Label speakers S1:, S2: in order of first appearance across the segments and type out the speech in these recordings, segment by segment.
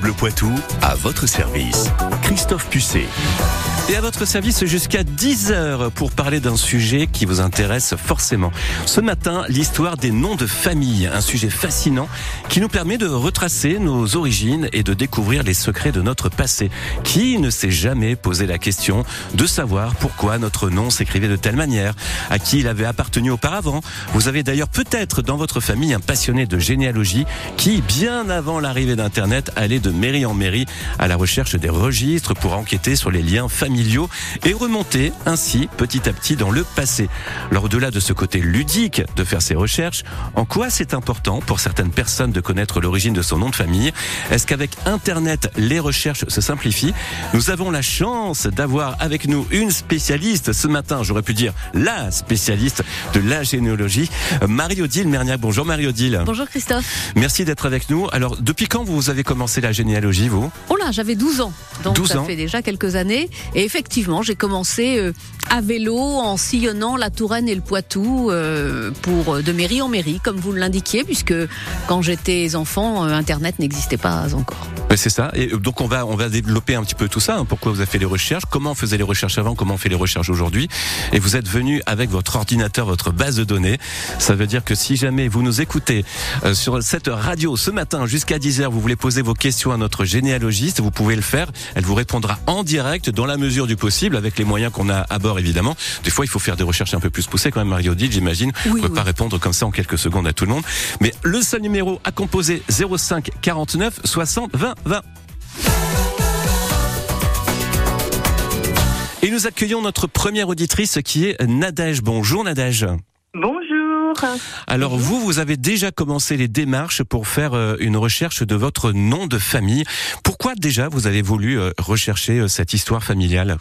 S1: Bleu Poitou, à votre service. Christophe Pucet.
S2: Et à votre service jusqu'à 10h pour parler d'un sujet qui vous intéresse forcément. Ce matin, l'histoire des noms de famille, un sujet fascinant qui nous permet de retracer nos origines et de découvrir les secrets de notre passé. Qui ne s'est jamais posé la question de savoir pourquoi notre nom s'écrivait de telle manière, à qui il avait appartenu auparavant? Vous avez d'ailleurs peut-être dans votre famille un passionné de généalogie qui, bien avant l'arrivée d'Internet, allait de mairie en mairie à la recherche des registres pour enquêter sur les liens familiaux et remonter ainsi petit à petit dans le passé. Alors au-delà de ce côté ludique de faire ses recherches, en quoi c'est important pour certaines personnes de connaître l'origine de son nom de famille? Est-ce qu'avec Internet, les recherches se simplifient? Nous avons la chance d'avoir avec nous une spécialiste ce matin, j'aurais pu dire la spécialiste de la généalogie, Marie-Odile Merniac. Bonjour Marie-Odile.
S3: Bonjour Christophe.
S2: Merci d'être avec nous. Alors depuis quand vous avez commencé la généalogie, vous?
S3: Oh là, j'avais 12 ans. Donc
S2: 12
S3: ça
S2: ans.
S3: fait déjà quelques années. Et effectivement, j'ai commencé euh, à vélo en sillonnant la Touraine et le Poitou euh, pour euh, de mairie en mairie, comme vous l'indiquiez, puisque quand j'étais enfant, Internet n'existait pas encore.
S2: C'est ça. Et donc on va on va développer un petit peu tout ça. hein. Pourquoi vous avez fait les recherches? Comment on faisait les recherches avant? Comment on fait les recherches aujourd'hui? Et vous êtes venu avec votre ordinateur, votre base de données. Ça veut dire que si jamais vous nous écoutez sur cette radio ce matin jusqu'à 10h, vous voulez poser vos questions à notre généalogiste, vous pouvez le faire. Elle vous répondra en direct dans la mesure du possible avec les moyens qu'on a à bord évidemment. Des fois, il faut faire des recherches un peu plus poussées quand même, Mario dit, j'imagine.
S3: Oui,
S2: on peut
S3: oui.
S2: pas répondre comme ça en quelques secondes à tout le monde. Mais le seul numéro à composer 05 49 60 20 20. Et nous accueillons notre première auditrice qui est Nadège. Bonjour Nadège.
S4: Bonjour.
S2: Alors vous, vous avez déjà commencé les démarches pour faire euh, une recherche de votre nom de famille. Pourquoi déjà vous avez voulu euh, rechercher euh, cette histoire familiale?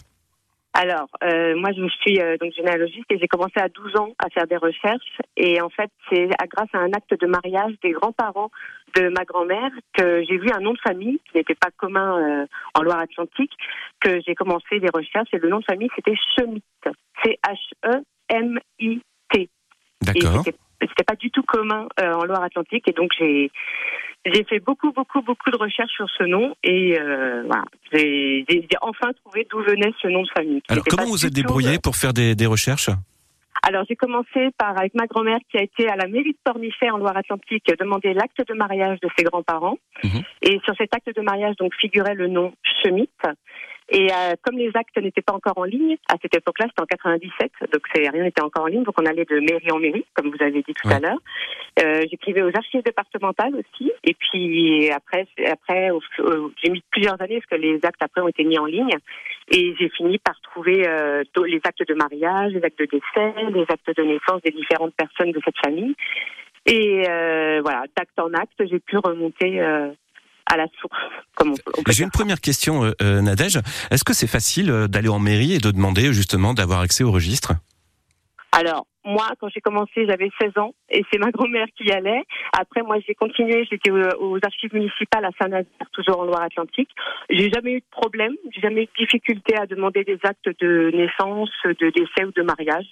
S4: Alors, euh, moi, je suis euh, donc généalogiste et j'ai commencé à 12 ans à faire des recherches. Et en fait, c'est à- grâce à un acte de mariage des grands-parents de ma grand-mère que j'ai vu un nom de famille qui n'était pas commun euh, en Loire-Atlantique, que j'ai commencé des recherches. Et le nom de famille, c'était Schmitt. E C-H-E-M-I-T.
S2: D'accord.
S4: c'était pas du tout commun euh, en Loire-Atlantique. Et donc, j'ai j'ai fait beaucoup, beaucoup, beaucoup de recherches sur ce nom. Et euh, voilà, j'ai enfin trouvé d'où venait ce nom de famille.
S2: Alors comment vous êtes débrouillé
S4: euh,
S2: pour faire des, des recherches?
S4: Alors, j'ai commencé par, avec ma grand-mère qui a été à la mairie de Pornichet en Loire-Atlantique, demander l'acte de mariage de ses grands-parents.
S2: Mhm.
S4: Et sur cet acte de mariage, donc, figurait le nom Schmitt. Et euh, comme les actes n'étaient pas encore en ligne, à cette époque-là, c'était en 97, donc rien n'était encore en ligne, donc on allait de mairie en mairie, comme vous avez dit tout
S2: Ouais.
S4: à l'heure. Euh, J'écrivais aux archives départementales aussi, et puis après, après au- j'ai mis plusieurs années parce que les actes après ont été mis en ligne, et j'ai fini par trouver euh, les actes de mariage, les actes de décès, les actes de naissance des différentes personnes de cette famille. Et euh, voilà, d'acte en acte, j'ai pu remonter euh, à la source, comme
S2: J'ai une première question, euh, euh, Nadège. Est-ce que c'est facile euh, d'aller en mairie et de demander justement d'avoir accès au registre?
S4: Alors, moi, quand j'ai commencé, j'avais 16 ans et c'est ma grand-mère qui y allait. Après, moi, j'ai continué. J'étais aux, aux archives municipales à Saint-Nazaire, toujours en Loire-Atlantique. J'ai jamais eu de problème. J'ai jamais eu de difficulté à demander des actes de naissance, de décès ou de mariage.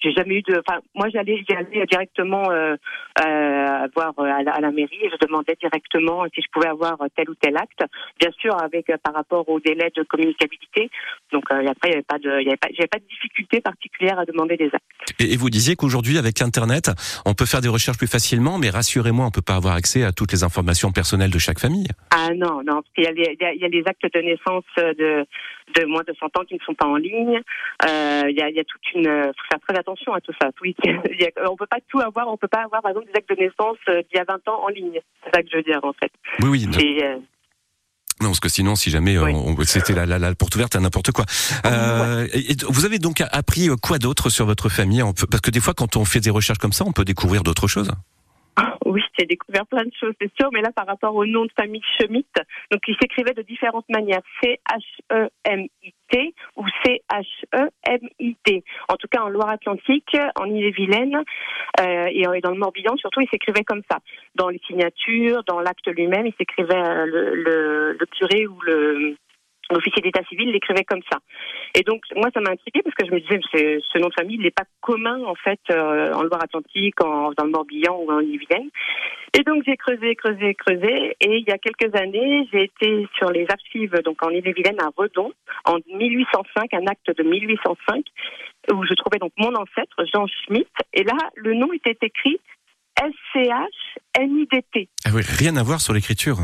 S4: J'ai jamais eu de. Enfin, moi, j'allais, j'y allais directement euh, euh, voir euh, à la, à la mairie et je demandais directement si je pouvais avoir tel ou tel acte. Bien sûr, avec euh, par rapport au délai de communicabilité. Donc, euh, et après, il n'y avait pas de, il y avait pas, j'avais pas de difficulté particulière à demander des actes.
S2: et, et vous disiez qu'aujourd'hui, avec Internet, on peut faire des recherches plus facilement, mais rassurez-moi, on peut pas avoir accès à toutes les informations personnelles de chaque famille.
S4: Ah non, non, parce qu'il y a les, il y a- il y a les actes de naissance de, de moins de 100 ans qui ne sont pas en ligne. Euh, il, y a, y a toute une, faut faire très attention à tout ça. A- on peut pas tout avoir, on peut pas avoir par exemple des actes de naissance euh, d'il y a 20 ans en ligne. C'est ça que je veux dire en fait.
S2: Oui, oui. non.
S4: Et, euh,
S2: Non, parce que sinon, si jamais
S4: Oui.
S2: c'était la, la, la porte ouverte à n'importe quoi. Euh, et, et vous avez donc appris quoi d'autre sur votre famille? Parce que des fois, quand on fait des recherches comme ça, on peut découvrir d'autres choses.
S4: J'ai découvert plein de choses, c'est sûr, mais là, par rapport au nom de famille Schmitt, donc il s'écrivait de différentes manières, C-H-E-M-I-T ou C-H-E-M-I-T. En tout cas, en Loire-Atlantique, en Ille-et-Vilaine euh, et et dans le Morbihan, surtout, il s'écrivait comme ça. Dans les signatures, dans l'acte lui-même, il s'écrivait euh, le, le, le curé ou le l'officier d'état civil l'écrivait comme ça. Et donc moi ça m'a intrigué parce que je me disais ce nom de famille n'est pas commun en fait euh, en Loire-Atlantique, dans le Morbihan ou en Yvelines. Et donc j'ai creusé, creusé, creusé et il y a quelques années j'ai été sur les archives donc en Ille-et-Vilaine à Redon en 1805, un acte de 1805 où je trouvais donc mon ancêtre Jean Schmitt et là le nom était écrit S-C-H-N-I-D-T.
S2: Ah oui, rien à voir sur l'écriture.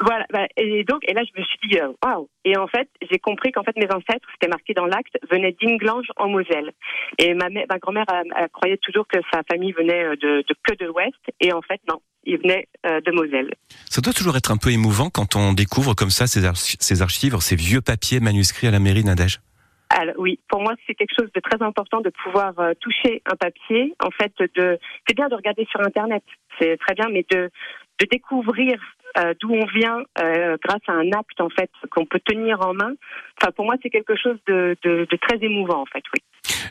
S4: Voilà, bah, et donc, et là, je me suis dit, euh, waouh! Et en fait, j'ai compris qu'en fait, mes ancêtres, c'était marqué dans l'acte, venaient d'Inglange en Moselle. Et ma, ma grand-mère croyait toujours que sa famille venait euh, de, de que de l'Ouest, et en fait, non, ils venaient euh, de Moselle.
S2: Ça doit toujours être un peu émouvant quand on découvre comme ça ces, ces archives, ces vieux papiers manuscrits à la mairie Nadège.
S4: Alors, oui, pour moi, c'est quelque chose de très important de pouvoir toucher un papier. En fait, de, c'est bien de regarder sur Internet, c'est très bien, mais de, de découvrir euh, d'où on vient euh, grâce à un acte en fait qu'on peut tenir en main. Enfin, pour moi, c'est quelque chose de, de, de, très émouvant en fait. Oui.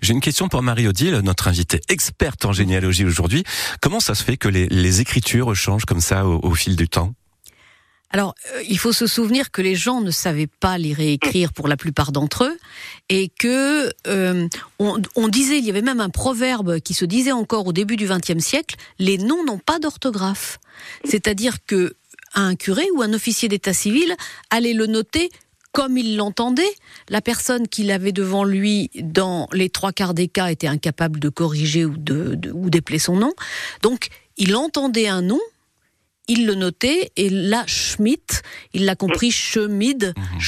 S2: J'ai une question pour Marie-Odile, notre invitée experte en généalogie aujourd'hui. Comment ça se fait que les, les écritures changent comme ça au, au fil du temps?
S3: Alors, euh, il faut se souvenir que les gens ne savaient pas lire et écrire pour la plupart d'entre eux, et que euh, on, on, disait, il y avait même un proverbe qui se disait encore au début du XXe siècle les noms n'ont pas d'orthographe. C'est-à-dire que un curé ou un officier d'état civil allait le noter comme il l'entendait. La personne qu'il avait devant lui, dans les trois quarts des cas, était incapable de corriger ou de, ou d'épeler son nom. Donc, il entendait un nom, il le notait, et là, Schmidt, il l'a compris, Schmid, mhm.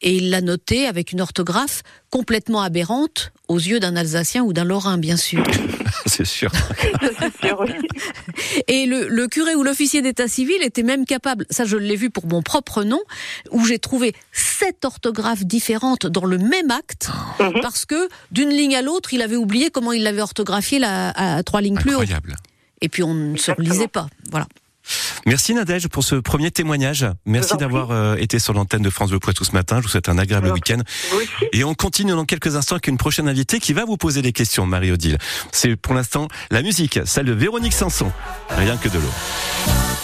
S3: Et il l'a noté avec une orthographe complètement aberrante aux yeux d'un Alsacien ou d'un Lorrain, bien sûr.
S2: C'est sûr.
S3: Et le, curé ou l'officier d'état civil était même capable, ça je l'ai vu pour mon propre nom, où j'ai trouvé sept orthographes différentes dans le même acte, mhm. parce que d'une ligne à l'autre, il avait oublié comment il l'avait orthographié à trois lignes plus haut. Et puis on ne se relisait pas. Voilà.
S2: Merci Nadège pour ce premier témoignage. Merci d'avoir euh, été sur l'antenne de France Bleu Poitou ce matin. Je vous souhaite un agréable week-end. Et on continue dans quelques instants avec une prochaine invitée qui va vous poser des questions, Marie-Odile. C'est pour l'instant la musique, celle de Véronique Sanson. Rien que de l'eau.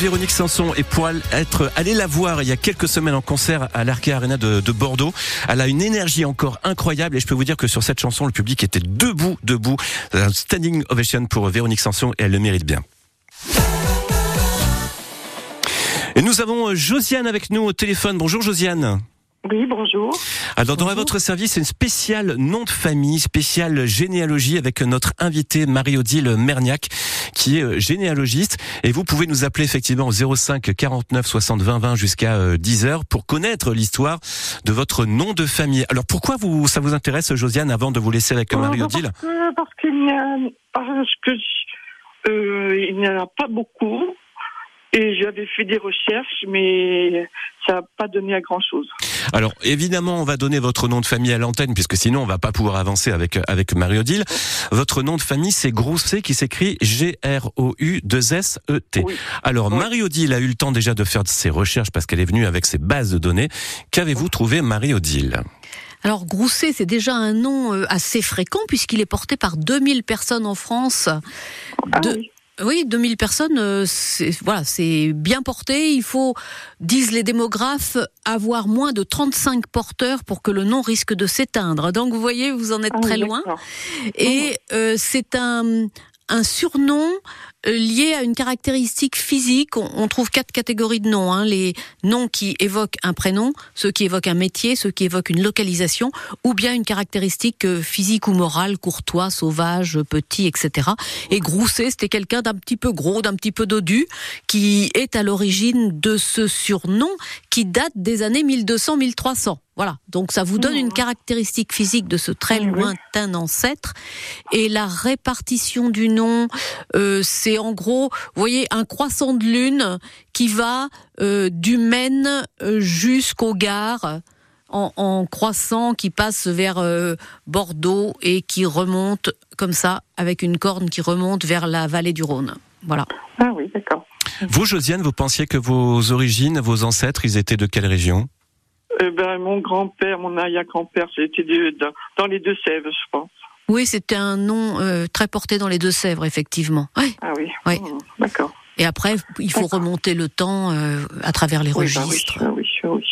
S2: Véronique Sanson, et pour être allé la voir il y a quelques semaines en concert à l'Arca Arena de, de, Bordeaux, elle a une énergie encore incroyable et je peux vous dire que sur cette chanson, le public était debout, debout. Un standing ovation pour Véronique Sanson et elle le mérite bien. Et nous avons Josiane avec nous au téléphone. Bonjour Josiane.
S5: Oui, bonjour.
S2: Alors, dans votre service, c'est une spéciale nom de famille, spéciale généalogie avec notre invitée Marie-Odile Merniac, qui est euh, généalogiste. Et vous pouvez nous appeler effectivement au 05 49 60 20 20 jusqu'à 10 euh, heures pour connaître l'histoire de votre nom de famille. Alors, pourquoi vous, ça vous intéresse, Josiane, avant de vous laisser avec euh, Marie-Odile
S5: Parce qu'il n'y a, parce que, euh, il n'y en a pas beaucoup. Et j'avais fait des recherches, mais ça n'a pas donné à grand chose.
S2: Alors évidemment, on va donner votre nom de famille à l'antenne, puisque sinon on va pas pouvoir avancer avec avec Marie-Odile. Votre nom de famille, c'est Grousset, qui s'écrit G-R-O-U-2-S-E-T. Alors Marie-Odile a eu le temps déjà de faire ses recherches parce qu'elle est venue avec ses bases de données. Qu'avez-vous trouvé, Marie-Odile?
S3: Alors Grousset, c'est déjà un nom euh, assez fréquent puisqu'il est porté par 2000 personnes en France.
S5: Ah
S3: de,
S5: oui.
S3: Oui, 2000 personnes, euh, c'est, voilà, c'est bien porté. Il faut, disent les démographes, avoir moins de 35 porteurs pour que le nom risque de s'éteindre. Donc vous voyez, vous en êtes
S5: Ah
S3: très
S5: oui,
S3: loin.
S5: d'accord.
S3: Et euh, c'est un, un surnom euh, lié à une caractéristique physique. On, trouve quatre catégories de noms. Hein. Les noms qui évoquent un prénom, ceux qui évoquent un métier, ceux qui évoquent une localisation, ou bien une caractéristique euh, physique ou morale, courtois, sauvage, petit, etc. Et Grousset, c'était quelqu'un d'un petit peu gros, d'un petit peu dodu, qui est à l'origine de ce surnom qui date des années 1200-1300. Voilà, donc ça vous donne une caractéristique physique de ce très
S5: oui.
S3: lointain ancêtre. Et la répartition du nom, euh, c'est en gros, vous voyez, un croissant de lune qui va euh, du Maine euh, jusqu'au Gard. En, en croissant qui passe vers euh, Bordeaux et qui remonte comme ça avec une corne qui remonte vers la vallée du Rhône. Voilà.
S5: Ah oui, d'accord.
S2: Vous, Josiane, vous pensiez que vos origines, vos ancêtres, ils étaient de quelle région?
S5: Eh ben, mon grand-père, mon arrière-grand-père, c'était de- dans, dans les Deux-Sèvres, je pense.
S3: Oui, c'était un nom euh, très porté dans les Deux-Sèvres, effectivement. Ouais.
S5: Ah oui.
S3: Oui.
S5: Mmh, d'accord.
S3: Et après, il faut remonter le temps euh, à travers les
S5: Oui, bah oui,
S3: registres.
S5: ah oui, oui.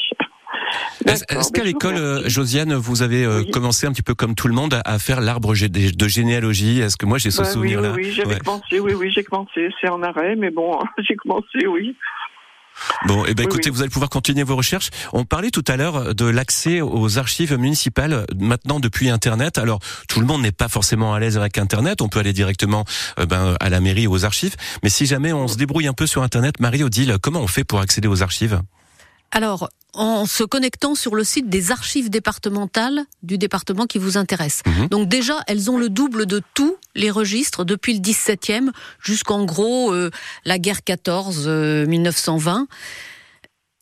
S2: Est-ce
S5: mais
S2: qu'à l'école, euh, Josiane, vous avez euh,
S5: Oui.
S2: commencé un petit peu comme tout le monde à, faire l'arbre de généalogie? Est-ce que moi j'ai ce
S5: Bah oui,
S2: souvenir-là?
S5: oui, oui, j'avais
S2: Ouais.
S5: commencé, oui, oui, j'ai commencé. C'est en arrêt, mais bon, j'ai commencé, oui.
S2: Bon, eh ben,
S5: Oui,
S2: écoutez,
S5: oui.
S2: vous allez pouvoir continuer vos recherches. On parlait tout à l'heure de l'accès aux archives municipales maintenant depuis Internet. Alors, tout le monde n'est pas forcément à l'aise avec Internet. On peut aller directement euh, ben, à la mairie ou aux archives. Mais si jamais on se débrouille un peu sur Internet, Marie-Odile, comment on fait pour accéder aux archives?
S3: Alors, en se connectant sur le site des archives départementales du département qui vous intéresse.
S2: Mhm.
S3: Donc déjà, elles ont le double de tous les registres depuis le 17e jusqu'en gros euh, la guerre 14 euh, 1920.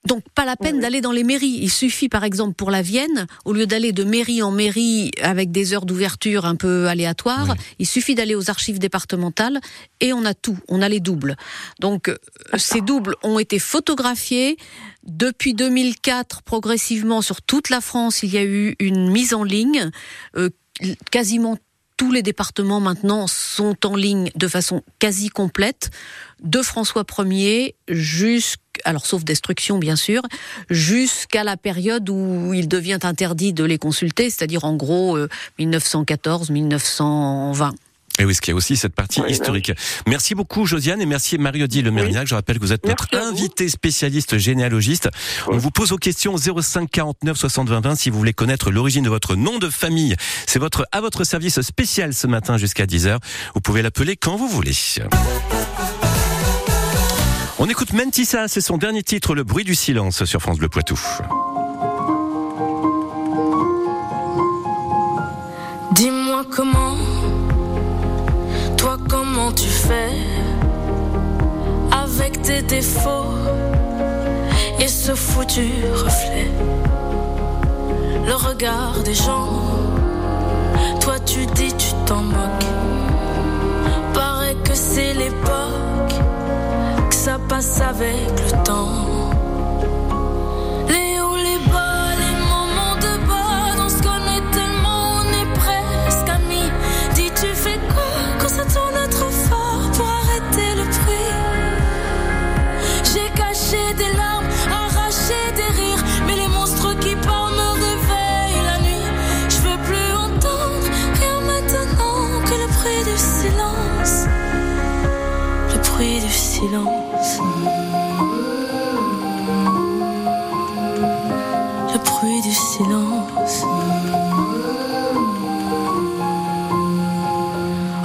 S3: Donc pas la peine
S5: Oui.
S3: d'aller dans les mairies. Il suffit par exemple pour la Vienne, au lieu d'aller de mairie en mairie avec des heures d'ouverture un peu aléatoires,
S2: Oui.
S3: il suffit d'aller aux archives départementales et on a tout, on a les doubles. Donc euh, ces doubles ont été photographiés. Depuis 2004, progressivement sur toute la France, il y a eu une mise en ligne. Euh, quasiment tous les départements maintenant sont en ligne de façon quasi complète, de François Ier jusqu'à, alors sauf destruction bien sûr, jusqu'à la période où il devient interdit de les consulter, c'est-à-dire en gros euh, 1914-1920.
S2: Et oui, ce qu'il y a aussi cette partie
S5: Oui,
S2: historique. Merci beaucoup, Josiane, et merci Marie-Odile Merniac. Je rappelle que vous êtes notre invité spécialiste généalogiste. On vous pose aux questions 05 49 60 20 20 si vous voulez connaître l'origine de votre nom de famille. C'est votre, à votre service spécial ce matin jusqu'à 10h. Vous pouvez l'appeler quand vous voulez. On écoute Mentissa, c'est son dernier titre, Le bruit du silence sur France Bleu Poitou.
S6: Dis-moi comment, toi comment tu fais avec tes défauts et ce foutu reflet. Le regard des gens, toi tu dis tu t'en moques. Paraît que c'est l'époque, que ça passe avec le temps. Les hauts, les bas, les moments de bas. on ce tellement, on est presque amis. Dis-tu, fais quoi quand ça tourne trop fort pour arrêter le bruit? J'ai caché des larmes, arraché des rires. Mais les monstres qui partent me réveillent la nuit. Je veux plus entendre rien maintenant que le bruit du silence. Le bruit du silence le bruit? du silence.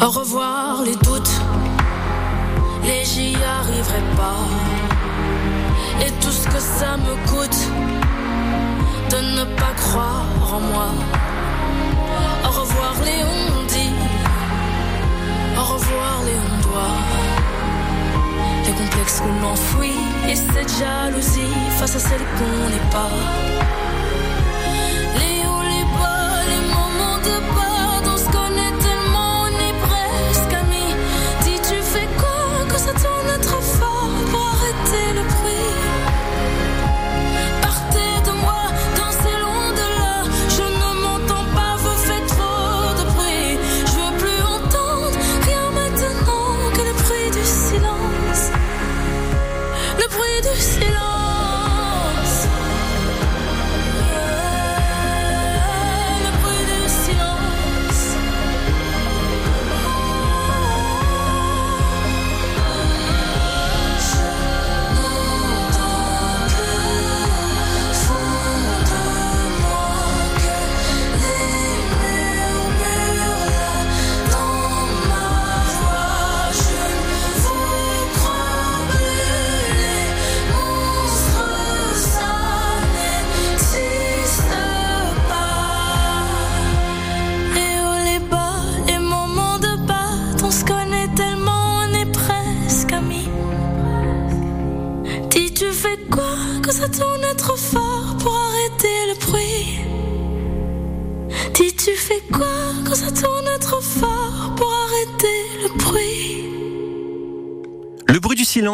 S6: Au revoir les doutes, les j'y arriverai pas. Et tout ce que ça me coûte de ne pas croire en moi. Au revoir les dit, au revoir les. Complexes qu'on enfouit et cette jalousie face à celle qu'on n'est pas. Les hauts, les bas, les moments de pardon, on se connaît tellement, on est presque amis. Dis tu fais quoi que ça tourne trop fort pour arrêter le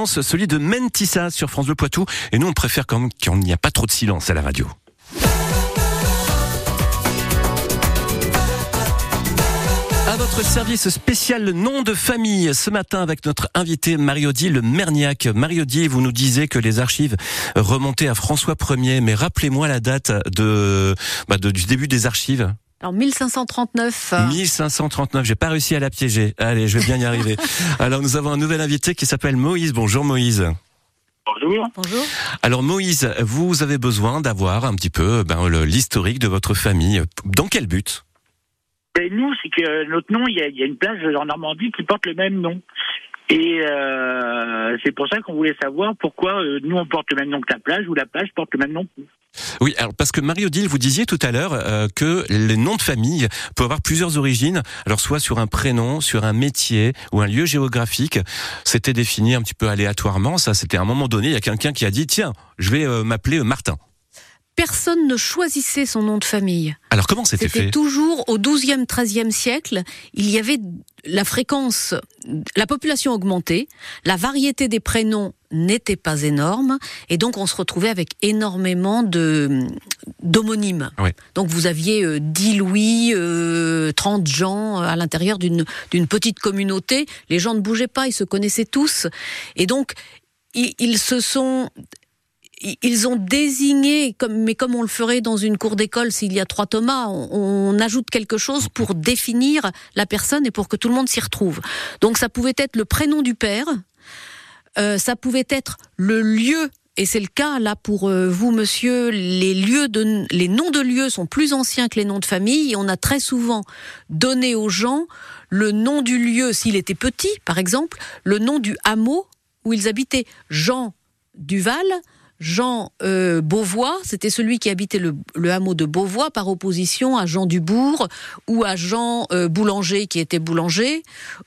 S2: celui de Mentissa sur France Bleu Poitou. Et nous, on préfère quand même qu'il n'y a pas trop de silence à la radio. À votre service spécial le nom de famille ce matin avec notre invité Marie-Odile Merniac. Marie-Odile, vous nous disiez que les archives remontaient à François Ier, mais rappelez-moi la date bah, du début des archives.
S3: En 1539.
S2: 1539, j'ai pas réussi à la piéger. Allez, je vais bien y arriver. Alors nous avons un nouvel invité qui s'appelle Moïse. Bonjour Moïse.
S5: Bonjour.
S3: Bonjour.
S2: Alors Moïse, vous avez besoin d'avoir un petit peu ben, l'historique de votre famille. Dans quel but?
S7: Et nous, c'est que notre nom, il y, a, il y a une plage en Normandie qui porte le même nom. Et euh, c'est pour ça qu'on voulait savoir pourquoi euh, nous on porte le même nom que la plage ou la plage porte le même nom.
S2: Oui, alors parce que Marie-Odile, vous disiez tout à l'heure euh, que les noms de famille peuvent avoir plusieurs origines. Alors soit sur un prénom, sur un métier ou un lieu géographique. C'était défini un petit peu aléatoirement. Ça, c'était à un moment donné, il y a quelqu'un qui a dit tiens, je vais euh, m'appeler euh, Martin.
S3: Personne ne choisissait son nom de famille.
S2: Alors comment c'était
S3: C'était
S2: fait?
S3: toujours au 12e, 13e siècle, il y avait la fréquence, la population augmentait, la variété des prénoms n'était pas énorme, et donc on se retrouvait avec énormément de d'homonymes. Donc vous aviez euh, 10 Louis, euh, 30 Jean euh, à l'intérieur d'une d'une petite communauté. Les gens ne bougeaient pas, ils se connaissaient tous, et donc ils, ils se sont ils ont désigné, comme, mais comme on le ferait dans une cour d'école s'il y a trois Thomas, on, on ajoute quelque chose pour définir la personne et pour que tout le monde s'y retrouve. Donc ça pouvait être le prénom du père, euh, ça pouvait être le lieu. Et c'est le cas là pour euh, vous, monsieur. Les lieux de, les noms de lieux sont plus anciens que les noms de famille. Et on a très souvent donné aux gens le nom du lieu s'il était petit, par exemple, le nom du hameau où ils habitaient. Jean Duval, Jean euh, Beauvois, c'était celui qui habitait le, le hameau de Beauvois par opposition à Jean Dubourg ou à Jean euh, Boulanger qui était boulanger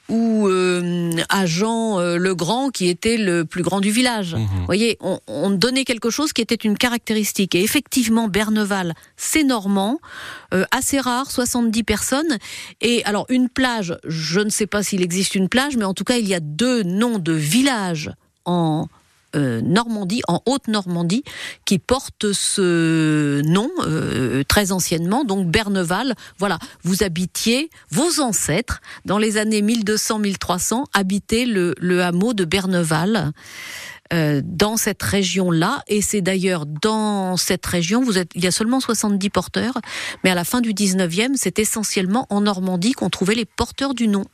S3: ou euh, à Jean euh, Legrand qui était le plus grand du village.
S2: Mhm.
S3: Vous voyez, on, on donnait quelque chose qui était une caractéristique. Et effectivement, Berneval, c'est normand, euh, assez rare, 70 personnes. Et alors, une plage, je ne sais pas s'il existe une plage, mais en tout cas, il y a deux noms de villages en euh, Normandie, en Haute-Normandie, qui portent ce nom euh, très anciennement, donc Berneval. Voilà, vous habitiez, vos ancêtres, dans les années 1200-1300, habitaient le, le hameau de Berneval. euh, dans cette région-là, et c'est d'ailleurs dans cette région, vous êtes, il y a seulement 70 porteurs, mais à la fin du 19e, c'est essentiellement en Normandie qu'on trouvait les porteurs du nom.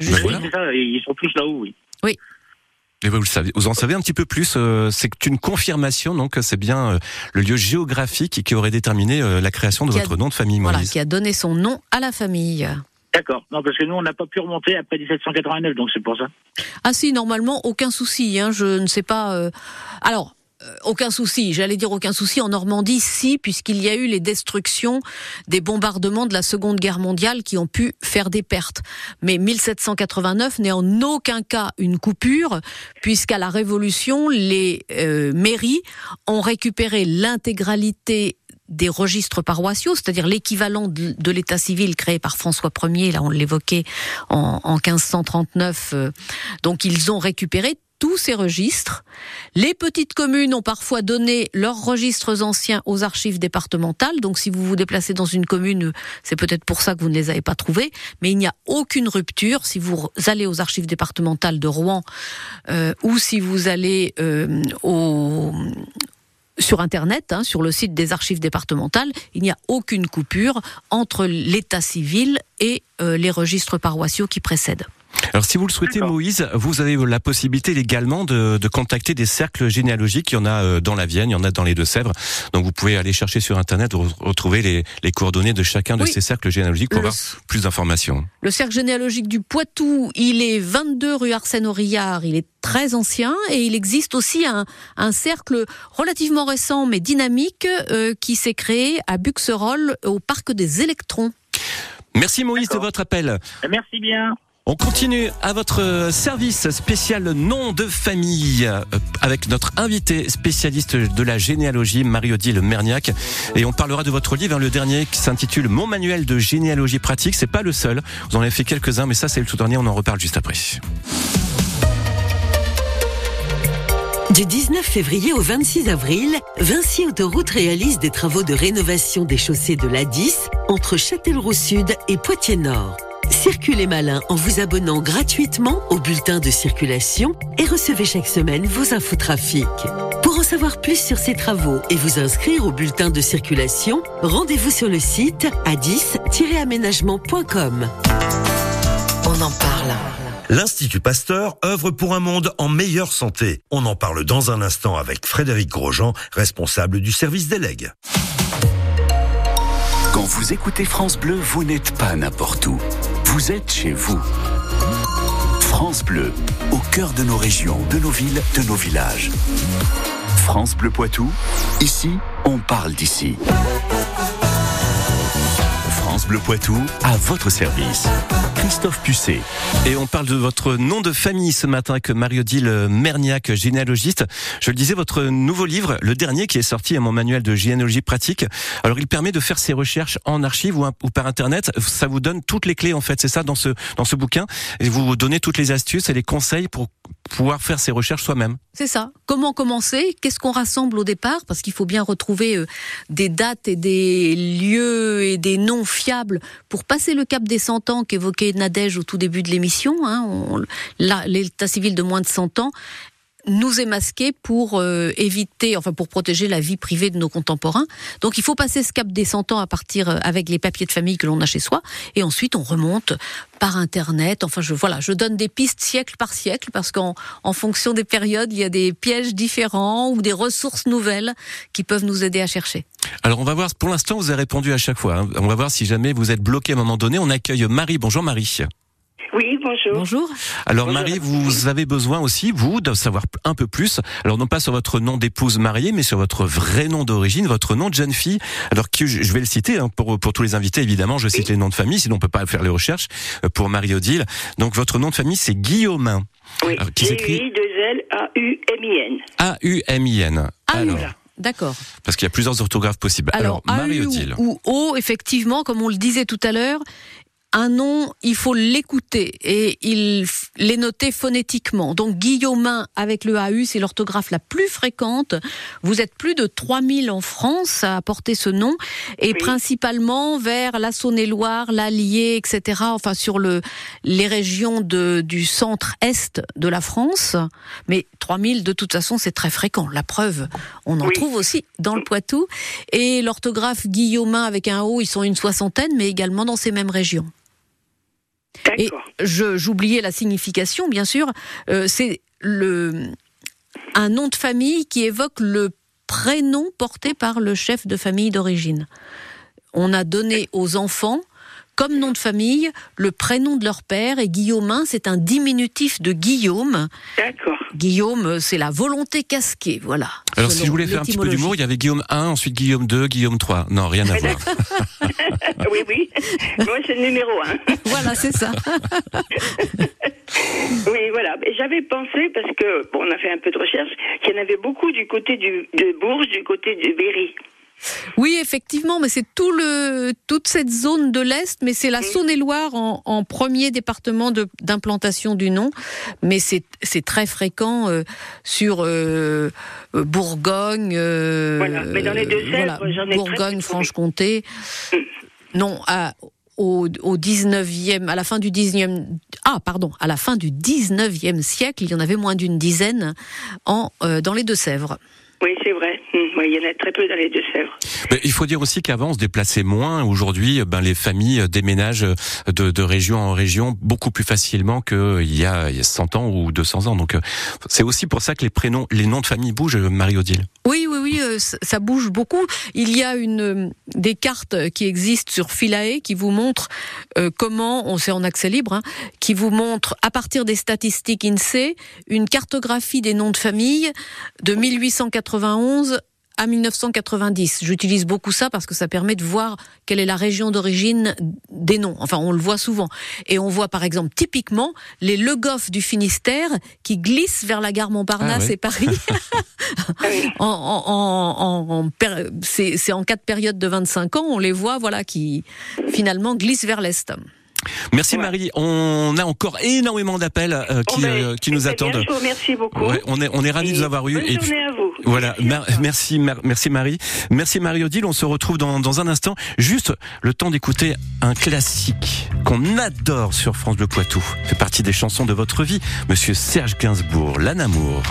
S2: Ben voilà.
S7: Oui, c'est ça, ils sont tous là-haut, oui.
S2: Et vous, le savez, vous en savez un petit peu plus. euh, c'est une confirmation, donc c'est bien euh, le lieu géographique qui aurait déterminé euh, la création de
S3: Qui a-
S2: votre nom de famille,
S3: Voilà,
S2: Moïse.
S3: qui a donné son nom à la famille.
S7: D'accord. Non, parce que nous, on n'a pas pu remonter après 1789, donc c'est pour ça.
S3: Ah si, normalement, aucun souci. Hein, je ne sais pas. euh, Alors. Euh, Aucun souci, j'allais dire aucun souci en Normandie, si, puisqu'il y a eu les destructions des bombardements de la Seconde Guerre mondiale qui ont pu faire des pertes. Mais 1789 n'est en aucun cas une coupure, puisqu'à la Révolution, les euh, mairies ont récupéré l'intégralité des registres paroissiaux, c'est-à-dire l'équivalent de, l'état civil créé par François Ier, là on l'évoquait en, en 1539. euh, donc ils ont récupéré tous ces registres. Les petites communes ont parfois donné leurs registres anciens aux archives départementales. Donc si vous vous déplacez dans une commune, c'est peut-être pour ça que vous ne les avez pas trouvés. Mais il n'y a aucune rupture si vous allez aux archives départementales de Rouen euh, ou si vous allez euh, sur Internet, hein, sur le site des archives départementales, il n'y a aucune coupure entre l'état civil et euh, les registres paroissiaux qui précèdent.
S2: Alors, si vous le souhaitez. Moïse, vous avez la possibilité légalement de, de contacter des cercles généalogiques. Il y en a euh, dans la Vienne, il y en a dans les Deux-Sèvres. Donc, vous pouvez aller chercher sur Internet, re- retrouver les, les coordonnées de chacun de
S3: Oui.
S2: ces cercles généalogiques pour
S3: Le-
S2: avoir plus d'informations.
S3: Le cercle généalogique du Poitou, il est 22 rue Arsène-Aurilliard, il est très ancien et il existe aussi un, un cercle relativement récent mais dynamique euh, qui s'est créé à Buxerolles au parc des électrons.
S2: Merci Moïse de votre appel.
S7: Merci bien.
S2: On continue à votre service spécial nom de famille euh, avec notre invité spécialiste de la généalogie, Marie-Odile Merniac. Et on parlera de votre livre, hein, le dernier qui s'intitule Mon manuel de généalogie pratique. C'est pas le seul. Vous en avez fait quelques-uns, mais ça c'est le tout dernier. On en reparle juste après.
S8: Du 19 février au 26 avril, Vinci Autoroute réalise des travaux de rénovation des chaussées de l'A10 entre Châtellerault Sud et Poitiers Nord. Circulez malin en vous abonnant gratuitement au bulletin de circulation et recevez chaque semaine vos infos trafic. Pour en savoir plus sur ces travaux et vous inscrire au bulletin de circulation, rendez-vous sur le site a10-aménagement.com. On en parle.
S9: L'Institut Pasteur œuvre pour un monde en meilleure santé. On en parle dans un instant avec Frédéric Grosjean, responsable du service des legs.
S1: Quand vous écoutez France Bleu, vous n'êtes pas n'importe où. Vous êtes chez vous. France Bleu, au cœur de nos régions, de nos villes, de nos villages. France Bleu Poitou, ici, on parle d'ici. France Poitou, à votre service. Christophe Pucet.
S2: Et on parle de votre nom de famille ce matin avec Marie-Odile Merniac, généalogiste. Je le disais, votre nouveau livre, le dernier qui est sorti à mon manuel de généalogie pratique. Alors, il permet de faire ses recherches en archive ou, ou par Internet. Ça vous donne toutes les clés, en fait. C'est ça, dans ce, dans ce bouquin. Et vous donnez toutes les astuces et les conseils pour pouvoir faire ses recherches soi-même.
S3: C'est ça. Comment commencer? Qu'est-ce qu'on rassemble au départ? Parce qu'il faut bien retrouver euh, des dates et des lieux et des noms fiables pour passer le cap des 100 ans qu'évoquait Nadège au tout début de l'émission. Hein. L'état civil de moins de 100 ans nous est masqué pour euh, éviter, enfin pour protéger la vie privée de nos contemporains. Donc il faut passer ce cap des 100 ans à partir euh, avec les papiers de famille que l'on a chez soi, et ensuite on remonte par internet. Enfin je voilà, je donne des pistes siècle par siècle parce qu'en en fonction des périodes, il y a des pièges différents ou des ressources nouvelles qui peuvent nous aider à chercher.
S2: Alors, on va voir, pour l'instant, vous avez répondu à chaque fois. hein. On va voir si jamais vous êtes bloqué à un moment donné. On accueille Marie. Bonjour Marie.
S5: Oui, bonjour.
S3: Bonjour.
S2: Alors
S5: Bonjour.
S2: Marie, vous avez besoin aussi, vous, de savoir un peu plus. Alors non pas sur votre nom d'épouse mariée, mais sur votre vrai nom d'origine, votre nom de jeune fille. Alors que je vais le citer hein, pour, pour tous les invités, évidemment, je cite les noms de famille, sinon on peut pas faire les recherches euh, pour Marie-Odile. Donc votre nom de famille, c'est Guillaumin.
S5: Oui,
S2: Alors, qui s'écrit
S5: G-I-2-L-A-U-M-I-N.
S2: A-U-M-I-N.
S3: Ah oui,
S2: Alors,
S3: d'accord.
S2: parce qu'il y a plusieurs orthographes possibles.
S3: Alors,
S2: Marie-Odile.
S3: ou O, effectivement, comme on le disait tout à l'heure, un nom, il faut l'écouter et il l'est noté phonétiquement. Donc Guillaumin avec le AU, c'est l'orthographe la plus fréquente. Vous êtes plus de 3000 en France à porter ce nom et principalement vers la Saône-et-Loire, l'Allier, etc. Enfin sur le les régions de, du centre-est de la France. Mais 3000 de toute façon, c'est très fréquent. La preuve, on en
S5: Oui.
S3: trouve aussi dans le Poitou. Et l'orthographe Guillaumin avec un O, ils sont une soixantaine, mais également dans ces mêmes régions. Et j'oubliais la signification, bien sûr. Euh, c'est le, un nom de famille qui évoque le prénom porté par le chef de famille d'origine. On a donné aux enfants comme nom de famille le prénom de leur père et Guillaumin, c'est un diminutif de Guillaume.
S10: D'accord.
S3: Guillaume, c'est la volonté casquée, voilà.
S11: Alors si je voulais faire un petit peu d'humour, il y avait Guillaume 1, ensuite Guillaume 2, Guillaume 3. Non, rien à voir.
S10: oui, oui. Moi, c'est le numéro un.
S3: Voilà, c'est ça.
S10: Oui, voilà. J'avais pensé, parce que, bon, on a fait un peu de recherche, qu'il y en avait beaucoup du côté du, de Bourges, du côté de Berry.
S3: Oui, effectivement, mais c'est tout le, toute cette zone de l'Est, mais c'est la Saône-et-Loire en, en premier département d'implantation du nom, mais c'est très fréquent euh, sur euh, euh, Bourgogne, euh,
S10: Voilà, mais dans les
S3: Bourgogne. Franche-Comté. Non, à, au, au 19e, à la fin du 19e, ah, pardon, à la fin du 19e siècle, il y en avait moins d'une dizaine en, dans les Deux-Sèvres.
S10: Oui, c'est vrai. Hum, oui, il y en a très peu dans les Deux-Sèvres.
S11: Mais il faut dire aussi qu'avant, on se déplaçait moins. Aujourd'hui, ben, les familles déménagent de, de région en région beaucoup plus facilement qu'il y a, il y a 100 ans ou 200 ans. Donc, euh, c'est aussi pour ça que les prénoms, les noms de famille bougent, Marie-Odile.
S3: Oui, oui, oui, euh, ça bouge beaucoup. Il y a une euh, des cartes qui existent sur Philae qui vous montrent euh, comment, on sait en accès libre, hein, qui vous montrent à partir des statistiques INSEE une cartographie des noms de famille de 1891 à 1990. J'utilise beaucoup ça parce que ça permet de voir quelle est la région d'origine des noms. Enfin, on le voit souvent. Et on voit par exemple typiquement les Le Goff du Finistère qui glissent vers la gare Montparnasse
S11: Ah
S3: et Paris. en, en, en, c'est en quatre périodes de 25 ans, on les voit, voilà, qui finalement glissent vers l'est.
S11: Merci Marie. On a encore énormément d'appels euh, qui,
S10: Bon, ben,
S11: euh, qui nous attendent.
S10: remercie beaucoup.
S11: Ouais, on est, on est ravis de vous avoir eu.
S10: Bonne
S11: Et puis-
S10: journée à vous.
S11: Voilà, merci, Mar- merci Marie, merci Marie-Odile. On se retrouve dans, dans un instant. Juste le temps d'écouter un classique qu'on adore sur France Bleu Poitou. Fait partie des chansons de votre vie, Monsieur Serge Gainsbourg, L'Anamour.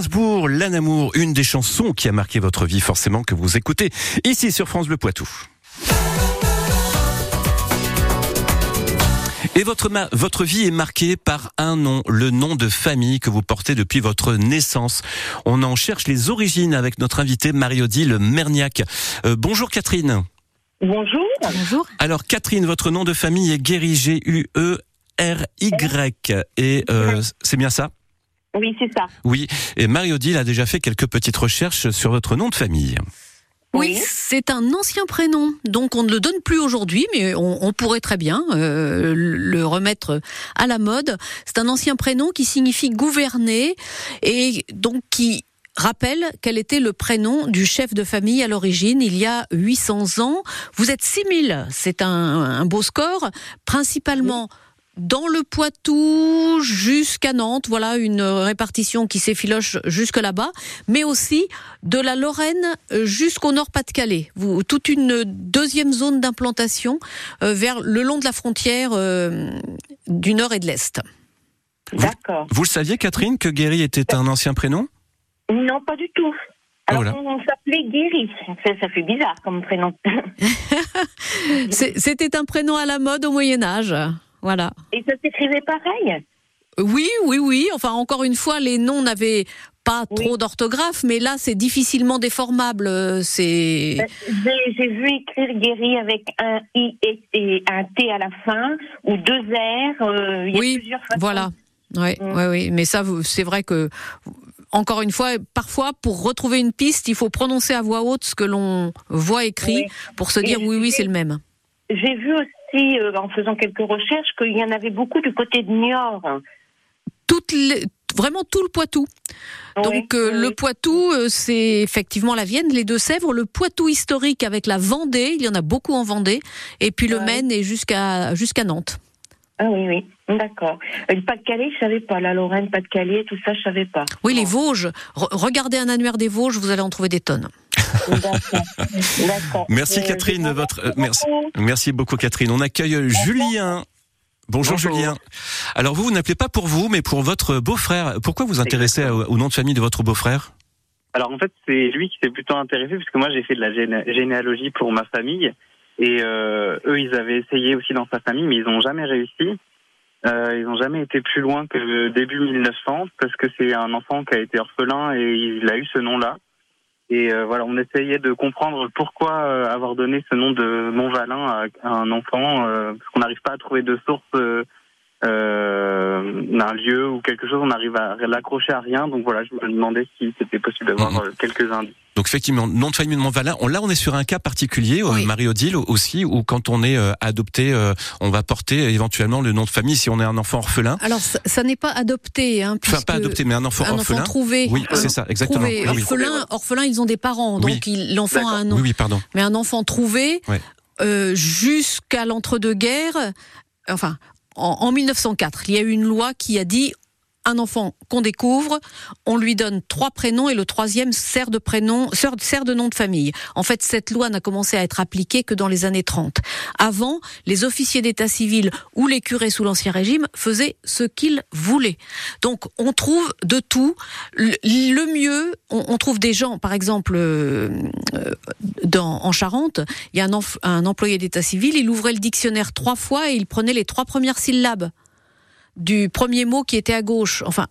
S11: Gainsbourg, L'Anamour, une des chansons qui a marqué votre vie forcément que vous écoutez ici sur France Bleu Poitou. Et votre, ma- votre vie est marquée par un nom, le nom de famille que vous portez depuis votre naissance. On en cherche les origines avec notre invitée Marie-Odile Merniac. Euh, bonjour Catherine.
S10: Bonjour.
S3: Bonjour.
S11: Alors Catherine, votre nom de famille est Guéry, G-U-E-R-Y. Et euh, c'est bien ça?
S12: Oui, c'est ça.
S11: Oui. Et Marie-Odile a déjà fait quelques petites recherches sur votre nom de famille.
S3: Oui,
S4: Oui.
S3: c'est un ancien prénom, donc on ne le donne plus aujourd'hui, mais on, on pourrait très bien euh, le remettre à la mode. C'est un ancien prénom qui signifie gouverner et donc qui rappelle quel était le prénom du chef de famille à l'origine il y a 800 ans. Vous êtes 6000, c'est un, un beau score, principalement dans le Poitou jusqu'à Nantes, voilà une répartition qui s'effiloche jusque là-bas, mais aussi de la Lorraine jusqu'au Nord-Pas-de-Calais. Vous- Toute une deuxième zone d'implantation euh, vers le long de la frontière euh, du Nord et de l'Est.
S4: D'accord.
S2: Vous le saviez, Catherine, que Guéry était un ancien prénom?
S4: Non, pas du tout. Alors,
S2: Voilà.
S4: on s'appelait Guéry. Ça, ça fait bizarre comme prénom.
S3: C'était un prénom à la mode au Moyen Âge. Voilà.
S4: Et ça s'écrivait pareil
S3: Oui, oui, oui. Enfin, encore une fois, les noms n'avaient pas
S4: Oui.
S3: trop d'orthographe, mais là, c'est difficilement déformable. Euh, C'est
S4: J'ai j'ai vu écrire Guéry avec un I et, un T à la fin, ou deux R. euh, y a
S3: oui,
S4: plusieurs façons.
S3: voilà. Oui,
S4: Mm.
S3: oui, oui. Mais ça, c'est vrai que encore une fois, parfois, pour retrouver une piste, il faut prononcer à voix haute ce que l'on voit écrit
S4: Oui.
S3: pour se dire oui, oui, c'est le même.
S4: J'ai vu aussi, euh, en faisant quelques recherches, qu'il y en avait beaucoup du côté de Niort.
S3: Toutes les- vraiment tout le Poitou. Donc euh,
S4: oui,
S3: le. Poitou, euh, c'est effectivement la Vienne, les Deux-Sèvres, le Poitou historique avec la Vendée, il y en a beaucoup en Vendée, et puis le. Maine et jusqu'à jusqu'à Nantes.
S4: Ah oui, oui, d'accord. Euh, Le Pas-de-Calais, je savais pas. La Lorraine, Pas-de-Calais, tout ça, je savais pas.
S3: Oui, les Vosges. Re- regardez un annuaire des Vosges, vous allez en trouver des tonnes.
S4: D'accord. D'accord.
S2: Merci
S4: Euh,
S2: Catherine, votre euh, merci.
S4: beaucoup.
S2: Merci beaucoup Catherine. On accueille euh, Julien. Bonjour,
S13: Bonjour.
S2: Julien. Alors vous, vous n'appelez pas pour vous, mais pour votre beau-frère. Pourquoi vous intéressez au, au nom de famille de votre beau-frère?
S13: Alors en fait, c'est lui qui s'est plutôt intéressé parce que moi j'ai fait de la géné- généalogie pour ma famille et euh, eux ils avaient essayé aussi dans sa famille mais ils n'ont jamais réussi. Euh, ils n'ont jamais été plus loin que le début 1900 parce que c'est un enfant qui a été orphelin et il a eu ce nom-là. Et euh, voilà, on essayait de comprendre pourquoi euh, avoir donné ce nom de Montvalin à, un enfant euh, parce qu'on n'arrive pas à trouver de source euh, d'un lieu ou quelque chose, on arrive à l'accrocher à rien. Donc voilà, je me demandais si c'était possible d'avoir
S2: Mhm.
S13: euh, quelques indices.
S2: Donc effectivement, nom de famille de Montvalin. On, là, on est sur un cas particulier, euh,
S3: Oui.
S2: Marie-Odile aussi, où quand on est euh, adopté, euh, on va porter éventuellement le nom de famille si on est un enfant orphelin.
S3: Alors, ça, ça n'est pas adopté. Hein,
S2: Enfin, pas adopté, mais un enfant
S3: un
S2: orphelin.
S3: enfant trouvé.
S2: Oui,
S3: Un
S2: c'est ça, exactement.
S3: trouvé.
S2: Oui, oui.
S3: Orphelin, orphelin, ils ont des parents, donc l'enfant a un nom.
S2: Oui, oui, pardon.
S3: Mais un enfant trouvé,
S2: Ouais.
S3: euh, jusqu'à l'entre-deux-guerres, enfin, en, en 1904, il y a eu une loi qui a dit un enfant qu'on découvre, on lui donne trois prénoms et le troisième sert de prénom, sert, de nom de famille. En fait, cette loi n'a commencé à être appliquée que dans les années 30. Avant, les officiers d'état civil ou les curés sous l'ancien régime faisaient ce qu'ils voulaient. Donc, on trouve de tout. Le, mieux, on, trouve des gens, par exemple, euh, euh, dans, en Charente, il y a un employé d'état civil, il ouvrait le dictionnaire trois fois et il prenait les trois premières syllabes du premier mot qui était à gauche. Enfin,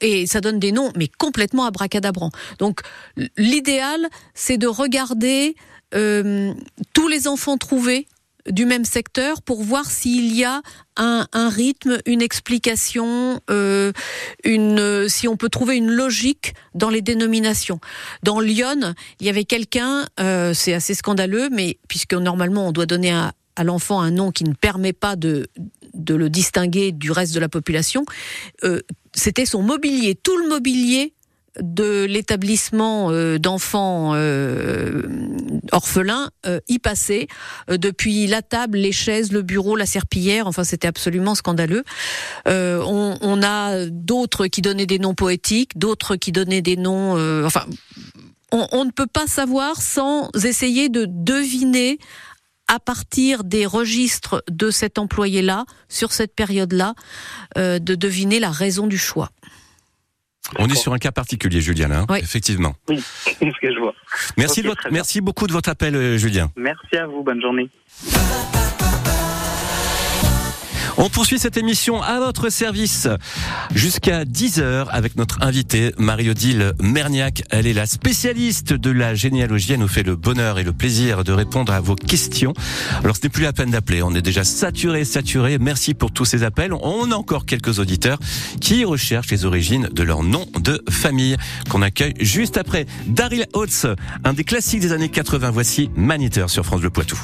S3: et ça donne des noms, mais complètement abracadabrants. Donc, l'idéal, c'est de regarder euh, tous les enfants trouvés du même secteur pour voir s'il y a un, rythme, une explication, euh, une, euh, si on peut trouver une logique dans les dénominations. Dans Lyon, il y avait quelqu'un, c'est assez scandaleux, mais puisque normalement on doit donner à, à l'enfant un nom qui ne permet pas de, de le distinguer du reste de la population, euh, c'était son mobilier, tout le mobilier de l'établissement euh, d'enfants euh, orphelins y passait depuis la table, les chaises, le bureau, la serpillière. Enfin, c'était absolument scandaleux. On, a d'autres qui donnaient des noms poétiques, d'autres qui donnaient des noms. enfin, on ne peut pas savoir sans essayer de deviner à partir des registres de cet employé-là, sur cette période-là, euh, de deviner la raison du choix.
S2: On est sur un cas particulier, Julien, là, hein,
S3: Oui.
S2: effectivement.
S13: Oui, c'est ce que je vois.
S2: Merci, de votre, merci beaucoup de votre appel, euh, Julien.
S13: Merci à vous, bonne journée.
S2: On poursuit cette émission à votre service jusqu'à 10h avec notre invitée Marie-Odile Merniac. Elle est la spécialiste de la généalogie. Elle nous fait le bonheur et le plaisir de répondre à vos questions. Alors ce n'est plus la peine d'appeler. On est déjà saturé, saturé. Merci pour tous ces appels. On a encore quelques auditeurs qui recherchent les origines de leur nom de famille qu'on accueille juste après. Daryl Oates, un des classiques des années 80. Voici Maniteur sur France Bleu Poitou.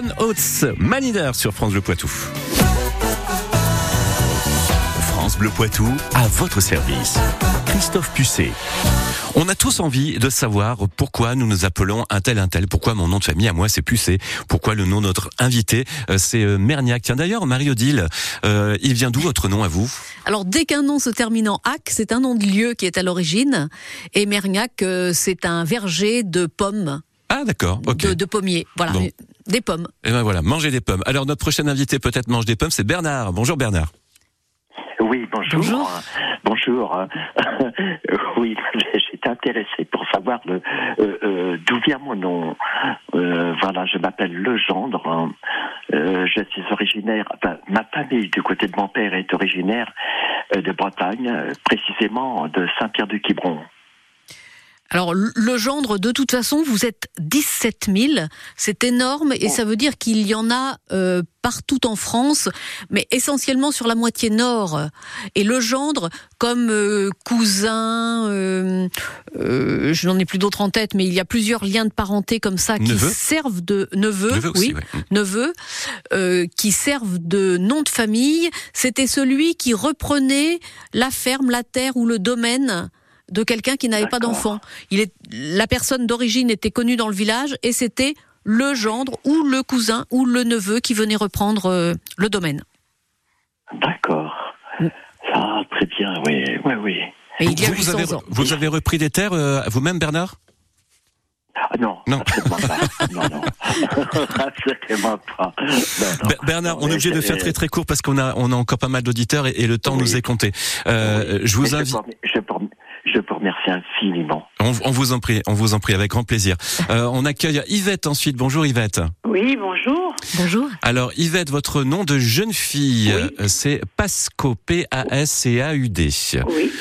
S2: John Oates, Manider sur France Bleu Poitou.
S1: France Bleu Poitou, à votre service. Christophe Pucet.
S2: On a tous envie de savoir pourquoi nous nous appelons un tel un tel, pourquoi mon nom de famille à moi c'est Pucet, pourquoi le nom de notre invité euh, c'est euh, Merniac. Tiens d'ailleurs Marie-Odile, euh, il vient d'où votre nom à vous?
S3: Alors dès qu'un nom se termine en ac, c'est un nom de lieu qui est à l'origine. Et Mergnac, euh, c'est un verger de pommes,
S2: Ah d'accord, ok.
S3: de, de pommiers. Voilà,
S2: Bon.
S3: Des pommes.
S2: Et ben voilà, manger des pommes. Alors notre prochain invité peut-être mange des pommes, c'est Bernard. Bonjour Bernard.
S14: Oui, bonjour.
S3: Bonjour.
S14: Bonjour. oui, j'étais intéressé pour savoir le, euh, euh, d'où vient mon nom. Euh, voilà, je m'appelle Legendre. hein. Euh, je suis originaire. Enfin, ma famille du côté de mon père est originaire euh, de Bretagne, euh, précisément de Saint-Pierre-du-Quiberon.
S3: Alors le gendre, de toute façon, vous êtes 17 000, c'est énorme et ça veut dire qu'il y en a euh, partout en France, mais essentiellement sur la moitié nord. Et le gendre, comme euh, cousin, euh, euh, je n'en ai plus d'autres en tête, mais il y a plusieurs liens de parenté comme ça qui servent de neveu,
S2: Neveu aussi,
S3: oui,
S2: ouais.
S3: neveu, euh, qui servent de nom de famille. C'était celui qui reprenait la ferme, la terre ou le domaine de quelqu'un qui n'avait pas d'enfant. Il est, la personne d'origine était connue dans le village et c'était le gendre ou le cousin ou le neveu qui venait reprendre euh, le domaine.
S14: D'accord. Ah, très bien, oui, oui, oui.
S3: Et il y a
S2: vous, vous
S3: 800
S2: avez,
S3: ans.
S2: vous avez repris des terres euh, vous-même, Bernard?
S14: Ah non,
S2: Non.
S14: absolument pas. Non, non. absolument pas. Non, non.
S2: Ber- Bernard, on est obligé de faire très très court parce qu'on a on a encore pas mal d'auditeurs et, et le temps nous est compté. Euh, Je vous invite.
S14: Je, remercie infiniment.
S2: On, on vous en prie, on vous en prie, avec grand plaisir. Euh, on accueille Yvette ensuite. Bonjour Yvette.
S15: Oui, bonjour.
S3: Bonjour.
S2: Alors Yvette, votre nom de jeune fille, euh, c'est Pasco, P-A-S-C-A-U-D.
S15: Oui.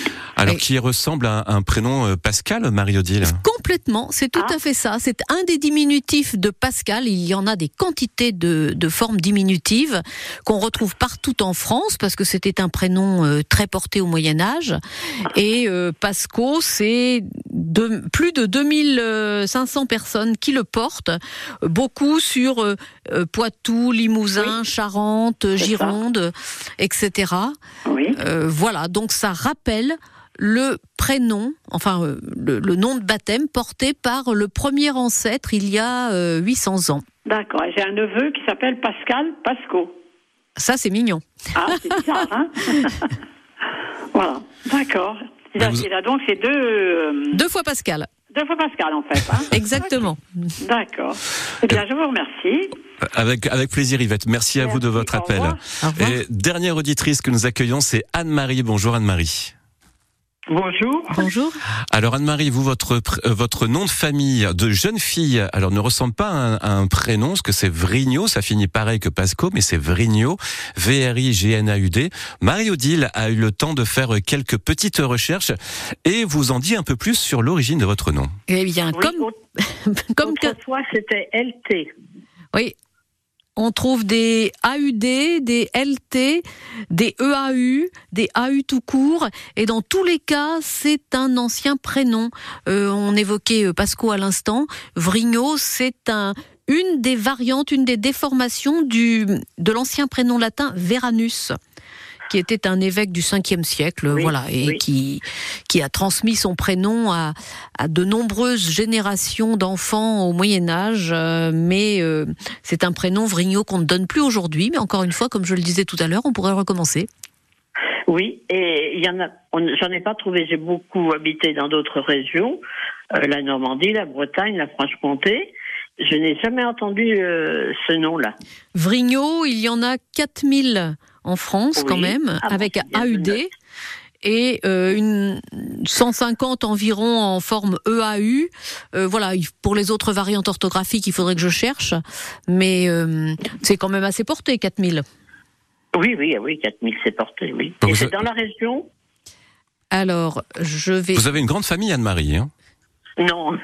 S2: Alors qui ressemble à un prénom euh, Pascal, Marie-Odile?
S3: Complètement, c'est tout
S15: Ah.
S3: à fait ça. C'est un des diminutifs de Pascal. Il y en a des quantités de, de formes diminutives qu'on retrouve partout en France parce que c'était un prénom euh, très porté au Moyen Âge. Et euh, Pasco, c'est de, plus de 2500 personnes qui le portent, beaucoup sur euh, euh, Poitou, Limousin, Charente, Gironde, etc.
S15: Oui.
S3: Euh, voilà, donc ça rappelle le prénom, enfin euh, le, le nom de baptême porté par le premier ancêtre il y a euh, 800 ans.
S15: D'accord. Et J'ai un neveu qui s'appelle Pascal Pasco.
S3: Ça, c'est mignon.
S15: Ah, c'est bizarre, hein Voilà. D'accord. Il, a-
S2: Mais vous-
S15: il a donc ces deux. euh,
S3: Deux fois Pascal.
S15: deux fois Pascal, en fait. Hein
S3: Exactement.
S15: D'accord. Eh bien, je vous remercie.
S2: Avec, avec plaisir Yvette. Merci à vous de votre
S15: Au
S2: appel.
S15: revoir.
S3: Au revoir.
S2: Et dernière auditrice que nous accueillons, c'est Anne-Marie. Bonjour Anne-Marie.
S5: Bonjour.
S3: Bonjour.
S2: Alors Anne-Marie, vous votre euh, votre nom de famille de jeune fille, alors ne ressemble pas à un, à un prénom, parce que c'est Vrignot, ça finit pareil que Pasco, mais c'est Vrignot, V-R-I-G-N-A-U-D. Marie-Odile a eu le temps de faire quelques petites recherches et vous en dit un peu plus sur l'origine de votre nom.
S3: Eh bien,
S15: Oui,
S3: comme,
S15: aut-
S3: comme que-
S15: autrefois, c'était LT.
S3: oui, on trouve des AUD, des LT, des EAU, des AU tout court, et dans tous les cas, c'est un ancien prénom. Euh, on évoquait euh, Pasco à l'instant. Vrignot, c'est un une des variantes, une des déformations du de l'ancien prénom latin Veranus qui était un évêque du 5e siècle,
S15: Oui,
S3: voilà, et
S15: oui.
S3: qui qui a transmis son prénom à, à de nombreuses générations d'enfants au Moyen Âge. euh, mais euh, c'est un prénom Vrignot qu'on ne donne plus aujourd'hui. Mais encore une fois, comme je le disais tout à l'heure, on pourrait recommencer.
S15: Oui, et il y en a. on- J'en ai pas trouvé. J'ai beaucoup habité dans d'autres régions, euh, la Normandie, la Bretagne, la Franche-Comté. Je n'ai jamais entendu euh, ce nom-là.
S3: Vrignot, il y en a 4000 en France
S15: Oui.
S3: quand même,
S15: Ah
S3: avec AUD. Et euh, une 150 environ en forme EAU. Euh, voilà, il- pour les autres variantes orthographiques, il faudrait que je cherche, mais euh, c'est quand même assez porté, 4000.
S15: Oui, oui, oui, 4000 c'est porté, oui. Et c'est dans la région?
S3: Alors, je vais.
S2: Vous avez une grande famille Anne-Marie, hein?
S15: Non.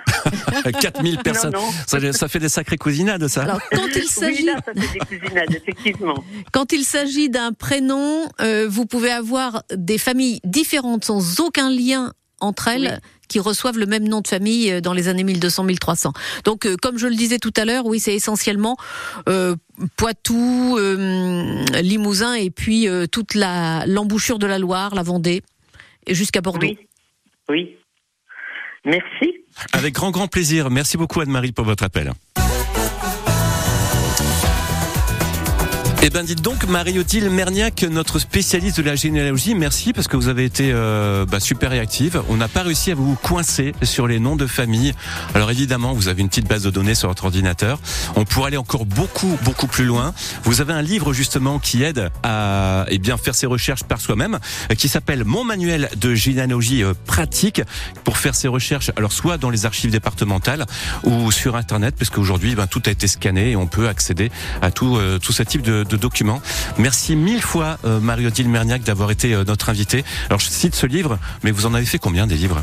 S2: 4000 personnes.
S15: non.
S2: Ça, ça fait des sacrées cousinades ça.
S3: Alors, quand il s'agit
S15: là, ça fait des cousinades, effectivement.
S3: Quand il s'agit d'un prénom, euh, vous pouvez avoir des familles différentes sans aucun lien entre elles qui reçoivent le même nom de famille euh, dans les années 1200-1300. Donc, euh, comme je le disais tout à l'heure, oui, c'est essentiellement euh, Poitou, euh, Limousin et puis euh, toute la l'embouchure de la Loire, la Vendée, et jusqu'à Bordeaux.
S15: Oui. Oui. Merci.
S2: Avec grand grand plaisir. Merci beaucoup Anne-Marie pour votre appel. Eh ben dites donc Marie-Odile Merniac, notre spécialiste de la généalogie, merci parce que vous avez été euh, bah, super réactive. On n'a pas réussi à vous coincer sur les noms de famille. Alors évidemment, vous avez une petite base de données sur votre ordinateur. On pourrait aller encore beaucoup beaucoup plus loin. Vous avez un livre justement qui aide à eh bien faire ses recherches par soi-même, euh, qui s'appelle Mon manuel de généalogie euh, pratique pour faire ses recherches. Alors soit dans les archives départementales ou sur internet, parce qu'aujourd'hui ben, tout a été scanné et on peut accéder à tout euh, tout ce type de, de documents. Merci mille fois euh, Marie-Odile Merniac d'avoir été euh, notre invitée. Alors je cite ce livre, mais vous en avez fait combien des livres?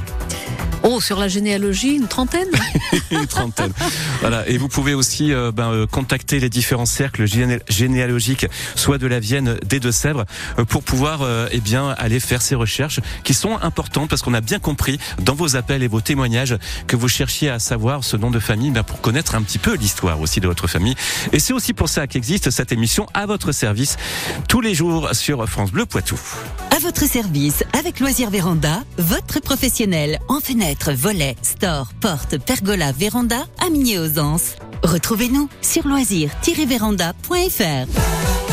S3: Oh, sur la généalogie, une trentaine
S2: une trentaine. Voilà. Et vous pouvez aussi euh, ben, euh, contacter les différents cercles géné- généalogiques, soit de la Vienne, des Deux-Sèvres, pour pouvoir eh bien aller faire ces recherches qui sont importantes parce qu'on a bien compris dans vos appels et vos témoignages que vous cherchiez à savoir ce nom de famille ben, pour connaître un petit peu l'histoire aussi de votre famille. Et c'est aussi pour ça qu'existe cette émission à votre service tous les jours sur France Bleu Poitou.
S16: À votre service, avec Loisirs Véranda, votre professionnel en fenêtre, volets, store, porte, pergola, véranda, à Migné aux Anses. Retrouvez-nous sur loisirs-véranda.fr.